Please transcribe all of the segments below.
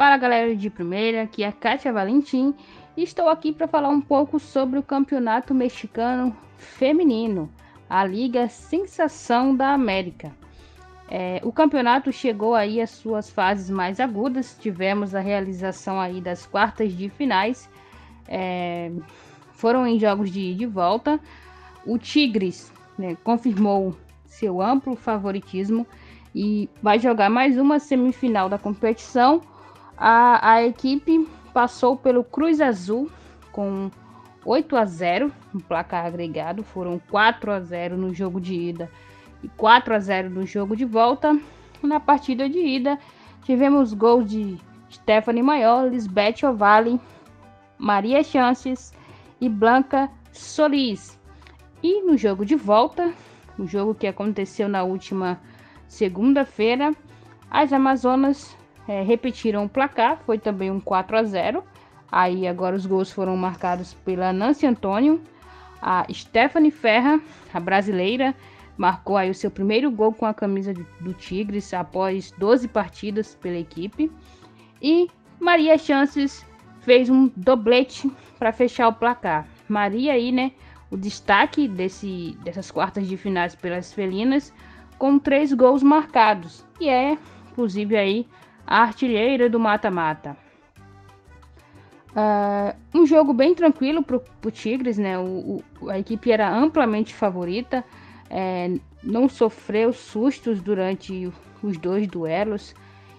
Fala galera de primeira, aqui é Kátia Valentim e estou aqui para falar um pouco sobre o Campeonato Mexicano Feminino, a Liga Sensação da América. É, o campeonato chegou aí às suas fases mais agudas, tivemos a realização aí das quartas de finais, é, foram em jogos de, de volta. O Tigres né, confirmou seu amplo favoritismo e vai jogar mais uma semifinal da competição. A, a equipe passou pelo Cruz Azul com 8 a 0 no placar agregado, foram 4 a 0 no jogo de ida e 4 a 0 no jogo de volta. Na partida de ida, tivemos gols de Stephanie Maior, Lisbeth Ovale, Maria Chances e Blanca Solis. E no jogo de volta, o jogo que aconteceu na última segunda-feira, as Amazonas é, repetiram o placar, foi também um 4 a 0. Aí agora os gols foram marcados pela Nancy Antônio, a Stephanie Ferra, a brasileira, marcou aí o seu primeiro gol com a camisa do Tigres após 12 partidas pela equipe. E Maria Chances fez um doblete para fechar o placar. Maria aí, né, o destaque desse, dessas quartas de finais pelas felinas, com três gols marcados, e é, inclusive, aí artilheira do mata-mata. Uh, um jogo bem tranquilo para o Tigres, né? O, o, a equipe era amplamente favorita, é, não sofreu sustos durante os dois duelos,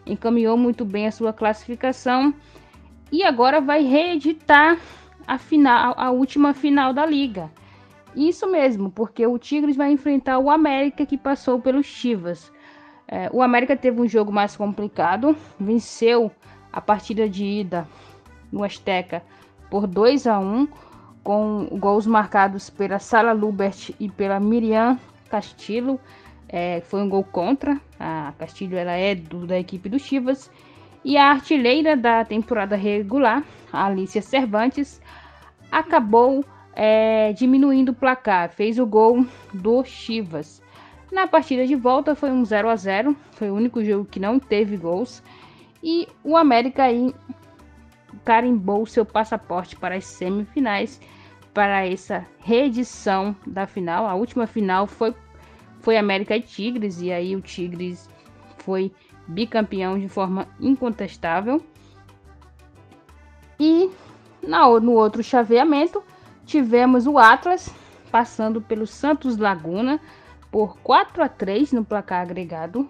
encaminhou muito bem a sua classificação e agora vai reeditar a final, a última final da liga. Isso mesmo, porque o Tigres vai enfrentar o América que passou pelos Chivas. É, o América teve um jogo mais complicado, venceu a partida de ida no Azteca por 2 a 1 com gols marcados pela Sala Lubert e pela Miriam Castillo. É, foi um gol contra. A Castilho ela é do, da equipe do Chivas. E a artilheira da temporada regular, a Alicia Cervantes, acabou é, diminuindo o placar, fez o gol do Chivas. Na partida de volta foi um 0 a 0 foi o único jogo que não teve gols. E o América aí carimbou seu passaporte para as semifinais, para essa reedição da final. A última final foi, foi América e Tigres, e aí o Tigres foi bicampeão de forma incontestável. E na, no outro chaveamento, tivemos o Atlas passando pelo Santos Laguna por 4 a 3 no placar agregado.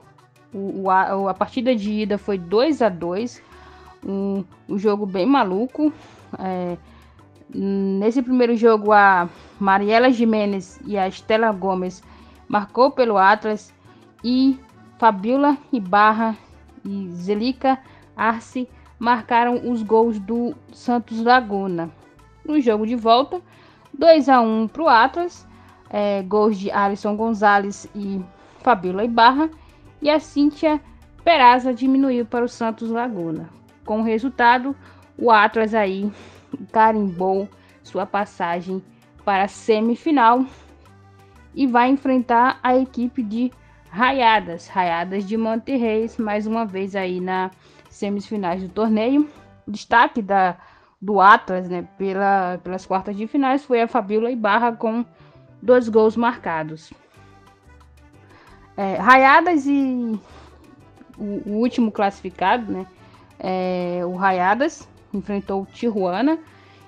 O, a, a, partida de ida foi 2 a 2 um, um jogo bem maluco. É, nesse primeiro jogo, a Mariela Jimenez e a Estela Gomes marcou pelo Atlas e Fabiola Ibarra e Zelica Arce marcaram os gols do Santos Laguna. No jogo de volta, 2 a 1 para o Atlas, é, gols de Alisson Gonzalez e Fabiola Ibarra, e a Cíntia Peraza diminuiu para o Santos Laguna. Com o resultado, o Atlas aí carimbou sua passagem para a semifinal e vai enfrentar a equipe de Raiadas, Raiadas de Monterrey, mais uma vez aí na semifinais do torneio. O destaque da do Atlas, né, pela, pelas quartas de finais, foi a Fabíola Ibarra com dois gols marcados. É, Raiadas e o, o, último classificado, né, é, o Raiadas enfrentou o Tijuana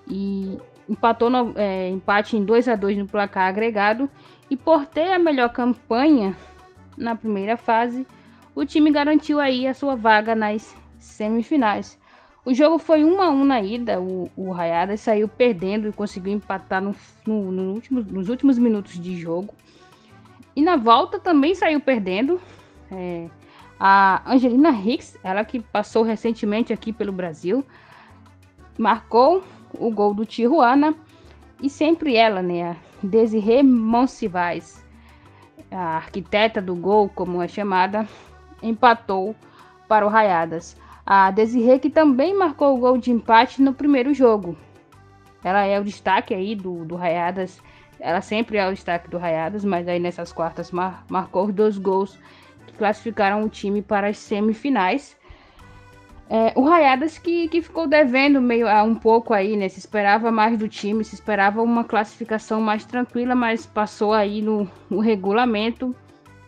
e empatou no, é, empate em 2 a 2 no placar agregado e por ter a melhor campanha na primeira fase, o time garantiu aí a sua vaga nas semifinais. O jogo foi 1 a 1 na ida. O, o Rayada saiu perdendo e conseguiu empatar no, no, no último, nos últimos minutos de jogo. E na volta também saiu perdendo. É, a Angelina Hicks, ela que passou recentemente aqui pelo Brasil, marcou o gol do Tijuana. E sempre ela, né? A Desirê Monsivais, a arquiteta do gol, como é chamada, empatou para o Rayadas. A Desirê que também marcou o gol de empate no primeiro jogo. Ela é o destaque aí do, do Rayadas. Ela sempre é o destaque do Rayadas, mas aí nessas quartas mar, marcou os dois gols que classificaram o time para as semifinais. É, o Rayadas que, que ficou devendo meio a um pouco aí, né? Se esperava mais do time, se esperava uma classificação mais tranquila, mas passou aí no, no regulamento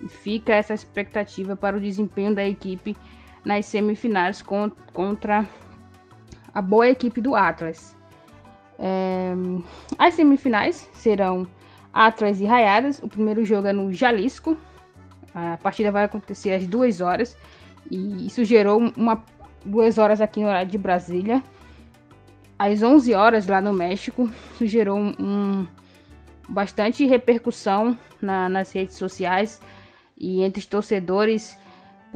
e fica essa expectativa para o desempenho da equipe nas semifinais contra a boa equipe do Atlas. É, as semifinais serão Atlas e Rayadas. O primeiro jogo é no Jalisco. A partida vai acontecer às duas horas. E isso gerou uma duas horas aqui no horário de Brasília. Às 11 horas lá no México. Isso gerou um bastante repercussão na, nas redes sociais e entre os torcedores.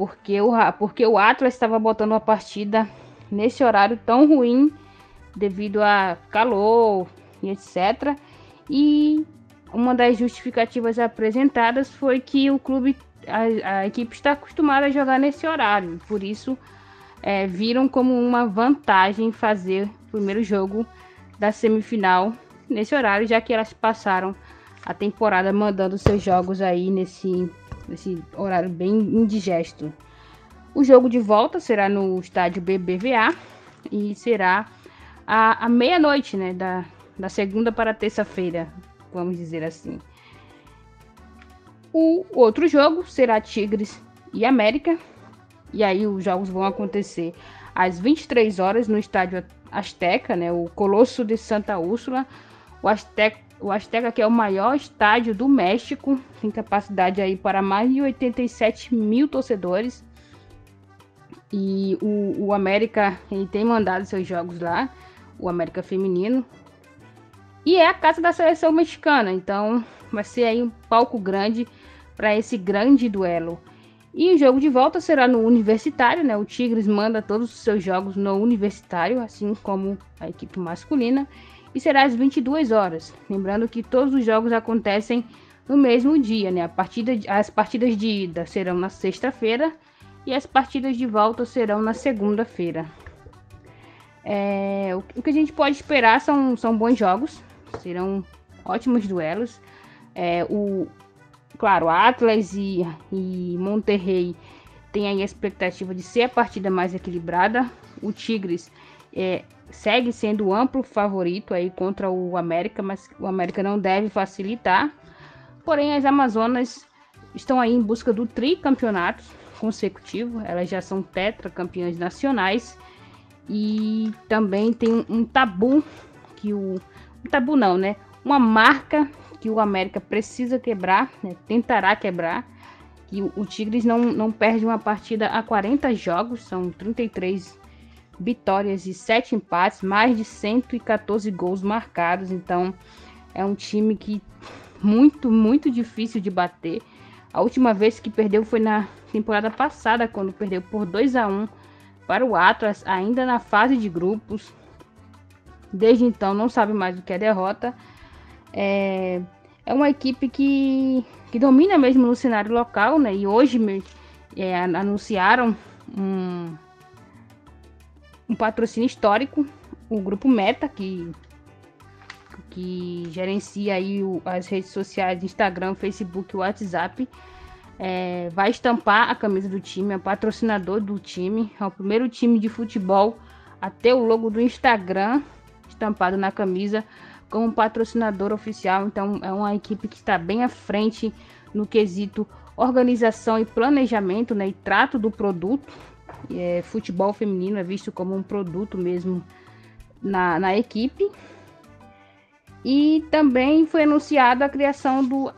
Porque o, porque o Atlas estava botando uma partida nesse horário tão ruim devido a calor e etc. E uma das justificativas apresentadas foi que o clube, a, a equipe está acostumada a jogar nesse horário, por isso é, viram como uma vantagem fazer o primeiro jogo da semifinal nesse horário, já que elas passaram a temporada mandando seus jogos aí nesse, nesse horário bem indigesto. O jogo de volta será no estádio BBVA e será à, à meia-noite, né? Da, da segunda para terça-feira, vamos dizer assim. O outro jogo será Tigres e América. E aí os jogos vão acontecer às 23 horas no estádio Azteca, né? O Colosso de Santa Úrsula. O Azteca, o Azteca que é o maior estádio do México, tem capacidade aí para mais de 87 mil torcedores. E o, o América ele tem mandado seus jogos lá, o América Feminino. E é a casa da seleção mexicana, então vai ser aí um palco grande para esse grande duelo. E o jogo de volta será no Universitário, né? O Tigres manda todos os seus jogos no Universitário, assim como a equipe masculina, e será às 22 horas. Lembrando que todos os jogos acontecem no mesmo dia, né? Partida, as partidas de ida serão na sexta-feira e as partidas de volta serão na segunda-feira. É, o, que a gente pode esperar são, são bons jogos, serão ótimos duelos. É, o, claro, Atlas e, e Monterrey tem a expectativa de ser a partida mais equilibrada. O Tigres é, segue sendo o amplo favorito aí contra o América, mas o América não deve facilitar. Porém, as Amazonas estão aí em busca do tricampeonato consecutivo. Elas já são tetracampeãs nacionais e também tem um tabu que o um tabu não, né? Uma marca que o América precisa quebrar, né? tentará quebrar. Que o, Tigres não, não perde uma partida a 40 jogos, são 33 vitórias e 7 empates, mais de 114 gols marcados. Então é um time que muito, muito difícil de bater. A última vez que perdeu foi na temporada passada, quando perdeu por 2 a 1 para o Atlas, ainda na fase de grupos. Desde então não sabe mais o que é derrota. É, é uma equipe que, que domina mesmo no cenário local, né? E hoje é, anunciaram um, um patrocínio histórico, o grupo Meta, que que gerencia aí o, as redes sociais, Instagram, Facebook, WhatsApp, é, vai estampar a camisa do time, é patrocinador do time, é o primeiro time de futebol a ter o logo do Instagram estampado na camisa como patrocinador oficial. Então é uma equipe que está bem à frente no quesito organização e planejamento, né, e trato do produto. É, futebol feminino é visto como um produto mesmo na, na equipe. E também foi anunciada a criação do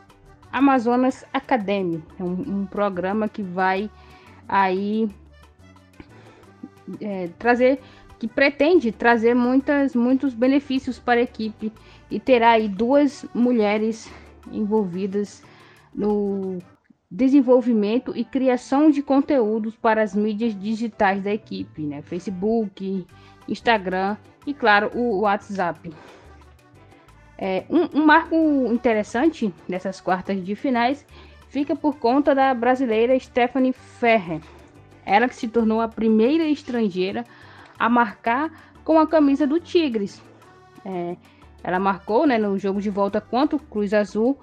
Amazonas Academy, é um, um programa que vai aí é, trazer, que pretende trazer muitas, muitos benefícios para a equipe e terá aí duas mulheres envolvidas no desenvolvimento e criação de conteúdos para as mídias digitais da equipe, né? Facebook, Instagram e claro o WhatsApp. É, um, um, marco interessante dessas quartas de finais fica por conta da brasileira Stephanie Ferrer. Ela que se tornou a primeira estrangeira a marcar com a camisa do Tigres. É, ela marcou né, no jogo de volta contra o Cruz Azul.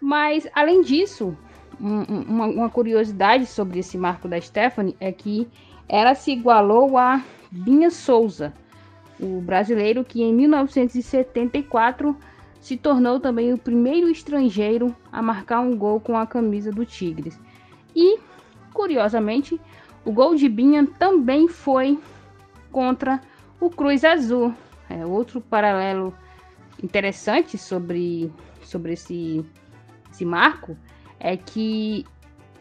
Mas, além disso, um, uma, uma, curiosidade sobre esse marco da Stephanie é que ela se igualou a Binha Souza, o brasileiro que em 1974 se tornou também o primeiro estrangeiro a marcar um gol com a camisa do Tigres. E, curiosamente, o gol de Binha também foi contra o Cruz Azul. É outro paralelo interessante sobre, sobre esse, esse marco é que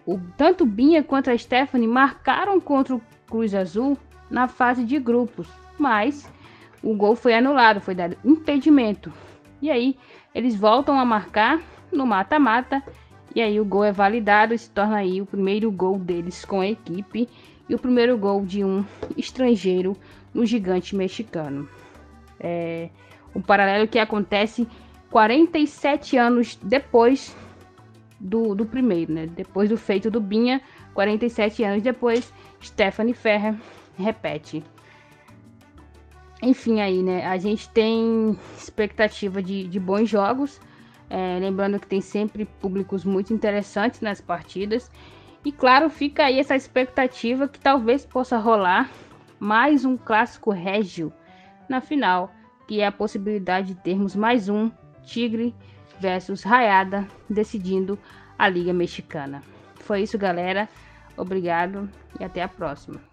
o, tanto Binha quanto a Stephanie marcaram contra o Cruz Azul na fase de grupos, mas o gol foi anulado, foi dado impedimento. E aí eles voltam a marcar no mata-mata e aí o gol é validado e se torna aí o primeiro gol deles com a equipe e o primeiro gol de um estrangeiro no gigante mexicano. É um paralelo que acontece 47 anos depois do, do primeiro, né? Depois do feito do Binha, 47 anos depois, Stephanie Ferrer repete. Enfim, aí, né? A gente tem expectativa de, de bons jogos. É, lembrando que tem sempre públicos muito interessantes nas partidas. E claro, fica aí essa expectativa que talvez possa rolar mais um clássico régio na final, que é a possibilidade de termos mais um Tigre versus Rayada decidindo a Liga Mexicana. Foi isso, galera. Obrigado e até a próxima.